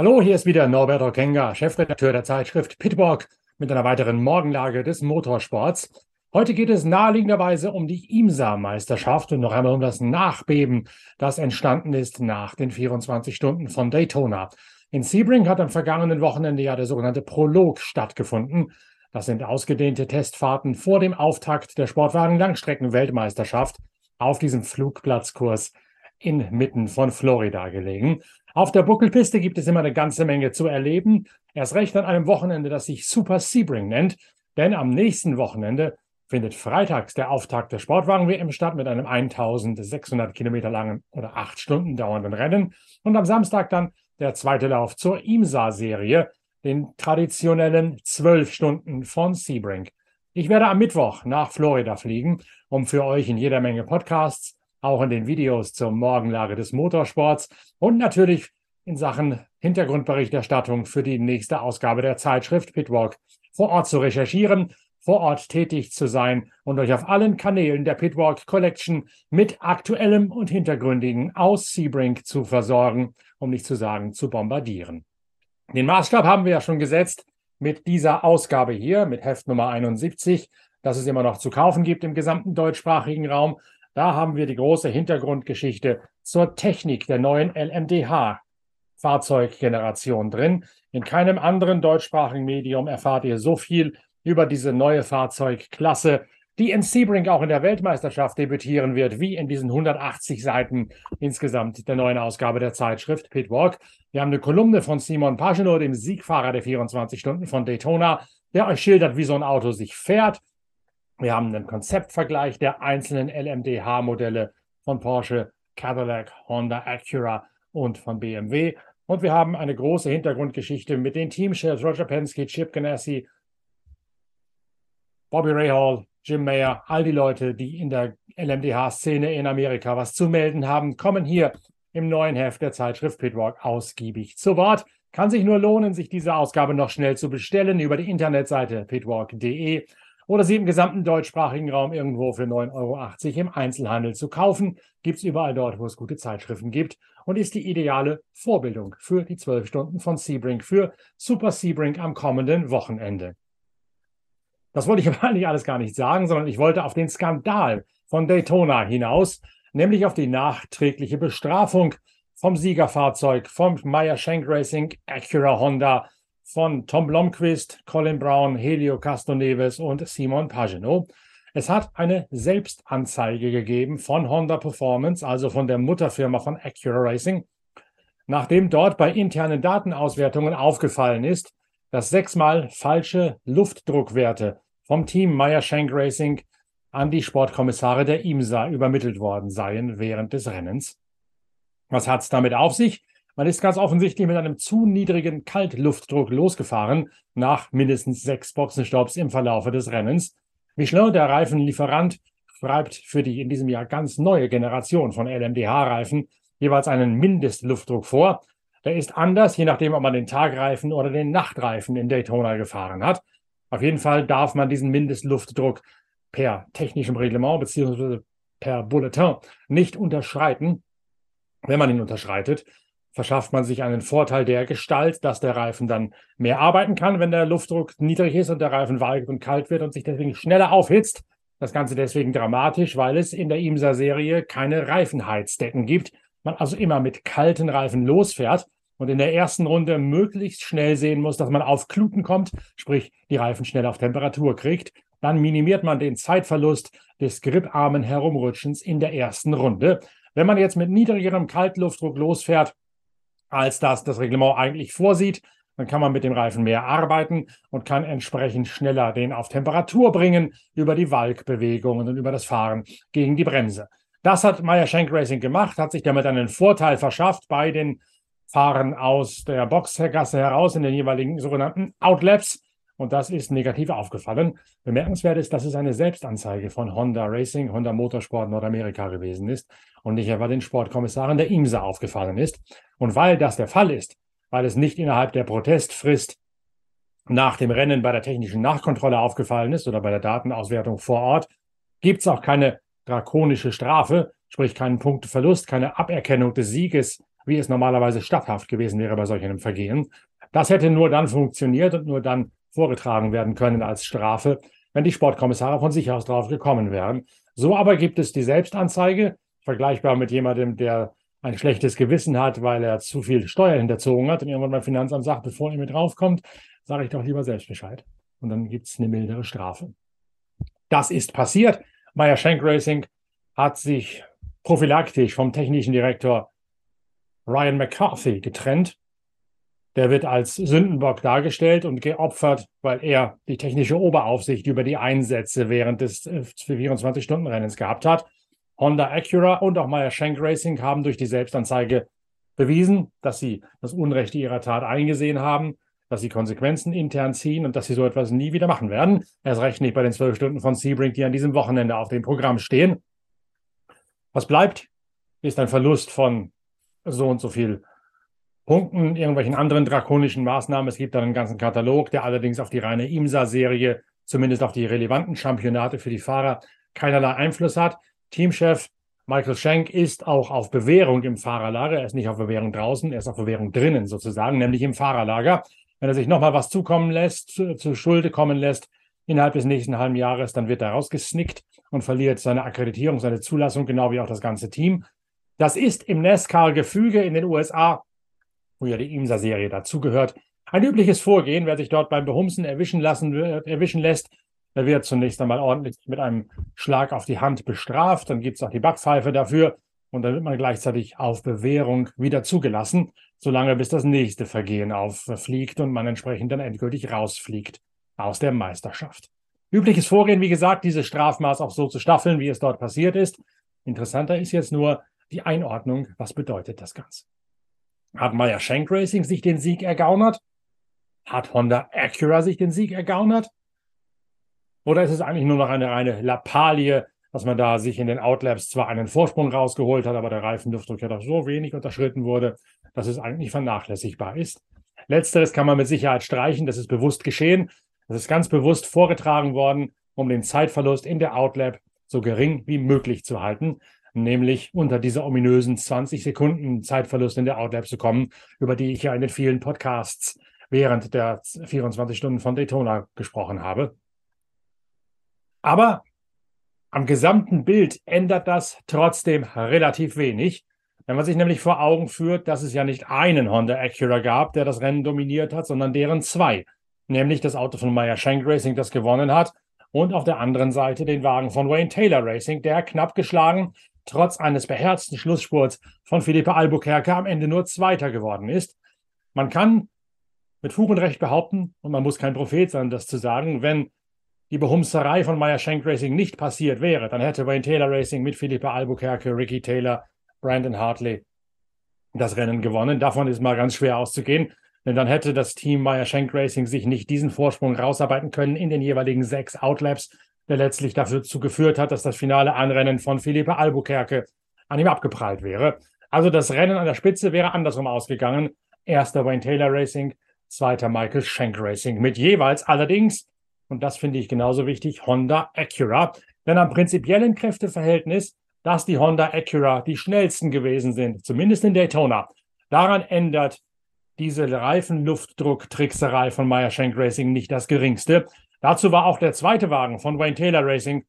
Hallo, hier ist wieder Norbert Okenga, Chefredakteur der Zeitschrift Pitwalk mit einer weiteren Morgenlage des Motorsports. Heute geht es naheliegenderweise um die IMSA-Meisterschaft und noch einmal um das Nachbeben, das entstanden ist nach den 24 Stunden von Daytona. In Sebring hat am vergangenen Wochenende ja der sogenannte Prolog stattgefunden. Das sind ausgedehnte Testfahrten vor dem Auftakt der Sportwagen-Langstrecken-Weltmeisterschaft auf diesem Flugplatzkurs inmitten von Florida gelegen. Auf der Buckelpiste gibt es immer eine ganze Menge zu erleben. Erst recht an einem Wochenende, das sich Super Sebring nennt. Denn am nächsten Wochenende findet freitags der Auftakt der Sportwagen-WM statt mit einem 1600 Kilometer langen oder acht Stunden dauernden Rennen. Und am Samstag dann der zweite Lauf zur IMSA-Serie, den traditionellen zwölf Stunden von Sebring. Ich werde am Mittwoch nach Florida fliegen, um für euch in jeder Menge Podcasts auch in den Videos zur Morgenlage des Motorsports und natürlich in Sachen Hintergrundberichterstattung für die nächste Ausgabe der Zeitschrift Pitwalk vor Ort zu recherchieren, vor Ort tätig zu sein und euch auf allen Kanälen der Pitwalk Collection mit aktuellem und hintergründigen aus Sebring zu versorgen, um nicht zu sagen zu bombardieren. Den Maßstab haben wir ja schon gesetzt mit dieser Ausgabe hier, mit Heft Nummer 71, das es immer noch zu kaufen gibt im gesamten deutschsprachigen Raum. Da haben wir die große Hintergrundgeschichte zur Technik der neuen LMDH Fahrzeuggeneration drin. In keinem anderen deutschsprachigen Medium erfahrt ihr so viel über diese neue Fahrzeugklasse, die in Sebring auch in der Weltmeisterschaft debütieren wird, wie in diesen 180 Seiten insgesamt der neuen Ausgabe der Zeitschrift Pitwalk. Wir haben eine Kolumne von Simon Pagino, dem Siegfahrer der 24 Stunden von Daytona, der euch schildert, wie so ein Auto sich fährt, wir haben einen Konzeptvergleich der einzelnen LMDH-Modelle von Porsche, Cadillac, Honda, Acura und von BMW. Und wir haben eine große Hintergrundgeschichte mit den Teamchefs Roger Penske, Chip Ganassi, Bobby Rahal, Jim Mayer, all die Leute, die in der LMDH-Szene in Amerika was zu melden haben, kommen hier im neuen Heft der Zeitschrift Pitwalk ausgiebig zu Wort. Kann sich nur lohnen, sich diese Ausgabe noch schnell zu bestellen über die Internetseite pitwalk.de oder sie im gesamten deutschsprachigen Raum irgendwo für 9,80 Euro im Einzelhandel zu kaufen. Gibt es überall dort, wo es gute Zeitschriften gibt und ist die ideale Vorbildung für die zwölf Stunden von Sebring, für Super Sebring am kommenden Wochenende. Das wollte ich aber eigentlich alles gar nicht sagen, sondern ich wollte auf den Skandal von Daytona hinaus, nämlich auf die nachträgliche Bestrafung vom Siegerfahrzeug, vom Meyer Shank Racing Acura Honda von Tom Blomqvist, Colin Brown, Helio Castroneves und Simon Pagino. Es hat eine Selbstanzeige gegeben von Honda Performance, also von der Mutterfirma von Acura Racing, nachdem dort bei internen Datenauswertungen aufgefallen ist, dass sechsmal falsche Luftdruckwerte vom Team Meyer Shank Racing an die Sportkommissare der IMSA übermittelt worden seien während des Rennens. Was hat es damit auf sich? Man ist ganz offensichtlich mit einem zu niedrigen Kaltluftdruck losgefahren, nach mindestens sechs Boxenstopps im Verlaufe des Rennens. Michelin, der Reifenlieferant, schreibt für die in diesem Jahr ganz neue Generation von LMDH-Reifen jeweils einen Mindestluftdruck vor. Der ist anders, je nachdem, ob man den Tagreifen oder den Nachtreifen in Daytona gefahren hat. Auf jeden Fall darf man diesen Mindestluftdruck per technischem Reglement bzw. per Bulletin nicht unterschreiten. Wenn man ihn unterschreitet, verschafft man sich einen Vorteil der Gestalt, dass der Reifen dann mehr arbeiten kann, wenn der Luftdruck niedrig ist und der Reifen weich und kalt wird und sich deswegen schneller aufhitzt. Das Ganze deswegen dramatisch, weil es in der IMSA-Serie keine Reifenheizdecken gibt. Man also immer mit kalten Reifen losfährt und in der ersten Runde möglichst schnell sehen muss, dass man auf Kluten kommt, sprich die Reifen schnell auf Temperatur kriegt. Dann minimiert man den Zeitverlust des griparmen Herumrutschens in der ersten Runde. Wenn man jetzt mit niedrigerem Kaltluftdruck losfährt, als das das Reglement eigentlich vorsieht. Dann kann man mit dem Reifen mehr arbeiten und kann entsprechend schneller den auf Temperatur bringen über die Walkbewegungen und über das Fahren gegen die Bremse. Das hat Meyer Shank Racing gemacht, hat sich damit einen Vorteil verschafft bei den Fahren aus der Boxgasse heraus in den jeweiligen sogenannten Outlaps. Und das ist negativ aufgefallen. Bemerkenswert ist, dass es eine Selbstanzeige von Honda Racing, Honda Motorsport Nordamerika gewesen ist und nicht etwa den Sportkommissaren der IMSA aufgefallen ist. Und weil das der Fall ist, weil es nicht innerhalb der Protestfrist nach dem Rennen bei der technischen Nachkontrolle aufgefallen ist oder bei der Datenauswertung vor Ort, gibt es auch keine drakonische Strafe, sprich keinen Punkteverlust, keine Aberkennung des Sieges, wie es normalerweise statthaft gewesen wäre bei solch einem Vergehen. Das hätte nur dann funktioniert und nur dann vorgetragen werden können als Strafe, wenn die Sportkommissare von sich aus drauf gekommen wären. So aber gibt es die Selbstanzeige, vergleichbar mit jemandem, der ein schlechtes Gewissen hat, weil er zu viel Steuer hinterzogen hat und irgendwann beim Finanzamt sagt, bevor ihr mit draufkommt, sage ich doch lieber selbst Bescheid. Und dann gibt es eine mildere Strafe. Das ist passiert. Meyer Shank Racing hat sich prophylaktisch vom technischen Direktor Ryan McCarthy getrennt. Der wird als Sündenbock dargestellt und geopfert, weil er die technische Oberaufsicht über die Einsätze während des 24-Stunden-Rennens gehabt hat. Honda Acura und auch Meyer Shank Racing haben durch die Selbstanzeige bewiesen, dass sie das Unrechte ihrer Tat eingesehen haben, dass sie Konsequenzen intern ziehen und dass sie so etwas nie wieder machen werden. Erst recht nicht bei den zwölf Stunden von Sebring, die an diesem Wochenende auf dem Programm stehen. Was bleibt, ist ein Verlust von so und so viel Punkten, irgendwelchen anderen drakonischen Maßnahmen. Es gibt dann einen ganzen Katalog, der allerdings auf die reine IMSA-Serie, zumindest auf die relevanten Championate für die Fahrer, keinerlei Einfluss hat. Teamchef Michael Schenk ist auch auf Bewährung im Fahrerlager. Er ist nicht auf Bewährung draußen, er ist auf Bewährung drinnen sozusagen, nämlich im Fahrerlager. Wenn er sich nochmal was zukommen lässt, zu, zu Schulde kommen lässt, innerhalb des nächsten halben Jahres, dann wird er rausgesnickt und verliert seine Akkreditierung, seine Zulassung, genau wie auch das ganze Team. Das ist im NASCAR-Gefüge in den USA, wo ja die IMSA-Serie dazugehört, ein übliches Vorgehen. Wer sich dort beim Behumsen erwischen lassen erwischen lässt, er wird zunächst einmal ordentlich mit einem Schlag auf die Hand bestraft, dann gibt es auch die Backpfeife dafür und dann wird man gleichzeitig auf Bewährung wieder zugelassen, solange bis das nächste Vergehen auffliegt und man entsprechend dann endgültig rausfliegt aus der Meisterschaft. Übliches Vorgehen, wie gesagt, dieses Strafmaß auch so zu staffeln, wie es dort passiert ist. Interessanter ist jetzt nur die Einordnung. Was bedeutet das Ganze? Hat Meyer Shank Racing sich den Sieg ergaunert? Hat Honda Acura sich den Sieg ergaunert? Oder ist es eigentlich nur noch eine reine Lappalie, dass man da sich in den Outlaps zwar einen Vorsprung rausgeholt hat, aber der Reifendurchdruck ja doch so wenig unterschritten wurde, dass es eigentlich vernachlässigbar ist? Letzteres kann man mit Sicherheit streichen, das ist bewusst geschehen. Das ist ganz bewusst vorgetragen worden, um den Zeitverlust in der Outlap so gering wie möglich zu halten, nämlich unter diese ominösen 20 Sekunden Zeitverlust in der Outlap zu kommen, über die ich ja in den vielen Podcasts während der 24 Stunden von Daytona gesprochen habe. Aber am gesamten Bild ändert das trotzdem relativ wenig. Wenn man sich nämlich vor Augen führt, dass es ja nicht einen Honda Acura gab, der das Rennen dominiert hat, sondern deren zwei. Nämlich das Auto von Meyer Shank Racing, das gewonnen hat, und auf der anderen Seite den Wagen von Wayne Taylor Racing, der knapp geschlagen, trotz eines beherzten Schlussspurts von Felipe Albuquerque am Ende nur Zweiter geworden ist. Man kann mit Fug und Recht behaupten, und man muss kein Prophet sein, das zu sagen, wenn die Behumserei von Meyer Shank Racing nicht passiert wäre, dann hätte Wayne Taylor Racing mit Philippe Albuquerque, Ricky Taylor, Brandon Hartley das Rennen gewonnen. Davon ist mal ganz schwer auszugehen, denn dann hätte das Team Meyer Shank Racing sich nicht diesen Vorsprung rausarbeiten können in den jeweiligen sechs Outlaps, der letztlich dazu geführt hat, dass das finale Anrennen von Philippe Albuquerque an ihm abgeprallt wäre. Also das Rennen an der Spitze wäre andersrum ausgegangen. Erster Wayne Taylor Racing, zweiter Michael Shank Racing mit jeweils allerdings und das finde ich genauso wichtig, Honda Acura. Denn am prinzipiellen Kräfteverhältnis, dass die Honda Acura die schnellsten gewesen sind, zumindest in Daytona, daran ändert diese Reifenluftdruck-Trickserei von Meyer Shank Racing nicht das geringste. Dazu war auch der zweite Wagen von Wayne Taylor Racing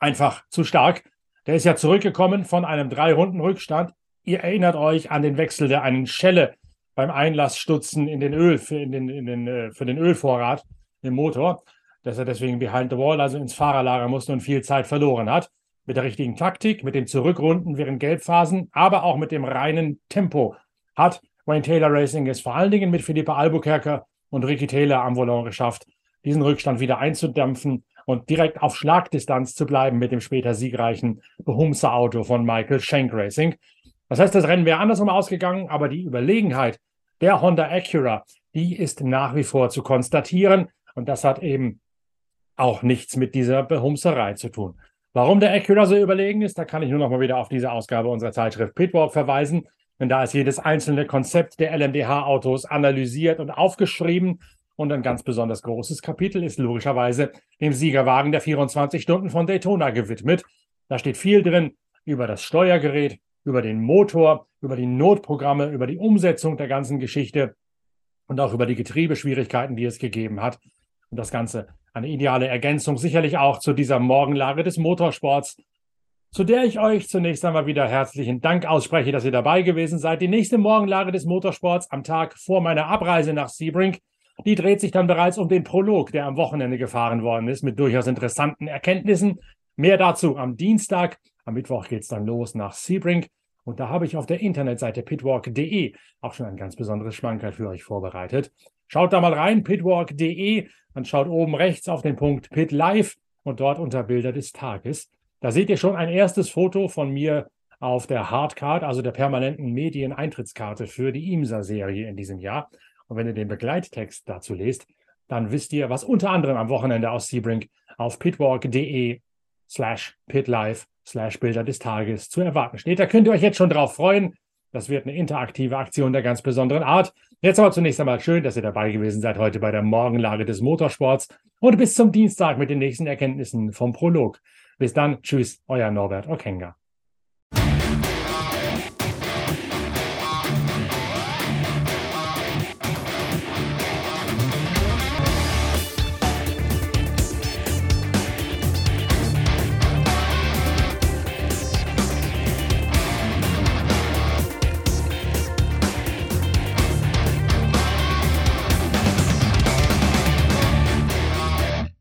einfach zu stark. Der ist ja zurückgekommen von einem Drei-Runden-Rückstand. Ihr erinnert euch an den Wechsel der einen Schelle beim Einlassstutzen in den Öl, für, in den, in den, äh, für den Ölvorrat im Motor, dass er deswegen behind the wall, also ins Fahrerlager musste und viel Zeit verloren hat. Mit der richtigen Taktik, mit dem Zurückrunden während Gelbphasen, aber auch mit dem reinen Tempo hat Wayne Taylor Racing es vor allen Dingen mit Philippe Albuquerque und Ricky Taylor am Volant geschafft, diesen Rückstand wieder einzudämpfen und direkt auf Schlagdistanz zu bleiben mit dem später siegreichen Behumser Auto von Michael Schenk Racing. Das heißt, das Rennen wäre andersrum ausgegangen, aber die Überlegenheit der Honda Acura, die ist nach wie vor zu konstatieren. Und das hat eben auch nichts mit dieser Behumserei zu tun. Warum der Acura so überlegen ist, da kann ich nur noch mal wieder auf diese Ausgabe unserer Zeitschrift Pitwalk verweisen. Denn da ist jedes einzelne Konzept der LMDH-Autos analysiert und aufgeschrieben. Und ein ganz besonders großes Kapitel ist logischerweise dem Siegerwagen der 24 Stunden von Daytona gewidmet. Da steht viel drin, über das Steuergerät, über den Motor, über die Notprogramme, über die Umsetzung der ganzen Geschichte und auch über die Getriebeschwierigkeiten, die es gegeben hat. Und das Ganze eine ideale Ergänzung sicherlich auch zu dieser Morgenlage des Motorsports, zu der ich euch zunächst einmal wieder herzlichen Dank ausspreche, dass ihr dabei gewesen seid. Die nächste Morgenlage des Motorsports am Tag vor meiner Abreise nach Sebring, die dreht sich dann bereits um den Prolog, der am Wochenende gefahren worden ist, mit durchaus interessanten Erkenntnissen. Mehr dazu am Dienstag. Am Mittwoch geht es dann los nach Sebring. Und da habe ich auf der Internetseite pitwalk.de auch schon ein ganz besonderes Schmankerl für euch vorbereitet. Schaut da mal rein, pitwalk.de, und schaut oben rechts auf den Punkt Pit Live und dort unter Bilder des Tages. Da seht ihr schon ein erstes Foto von mir auf der Hardcard, also der permanenten Medieneintrittkarte für die IMSA-Serie in diesem Jahr. Und wenn ihr den Begleittext dazu lest, dann wisst ihr, was unter anderem am Wochenende aus Sebring auf pitwalk.de slash pitlife slash Bilder des Tages zu erwarten steht. Da könnt ihr euch jetzt schon drauf freuen. Das wird eine interaktive Aktion der ganz besonderen Art. Jetzt aber zunächst einmal schön, dass ihr dabei gewesen seid heute bei der Morgenlage des Motorsports und bis zum Dienstag mit den nächsten Erkenntnissen vom Prolog. Bis dann, tschüss, euer Norbert Okenga.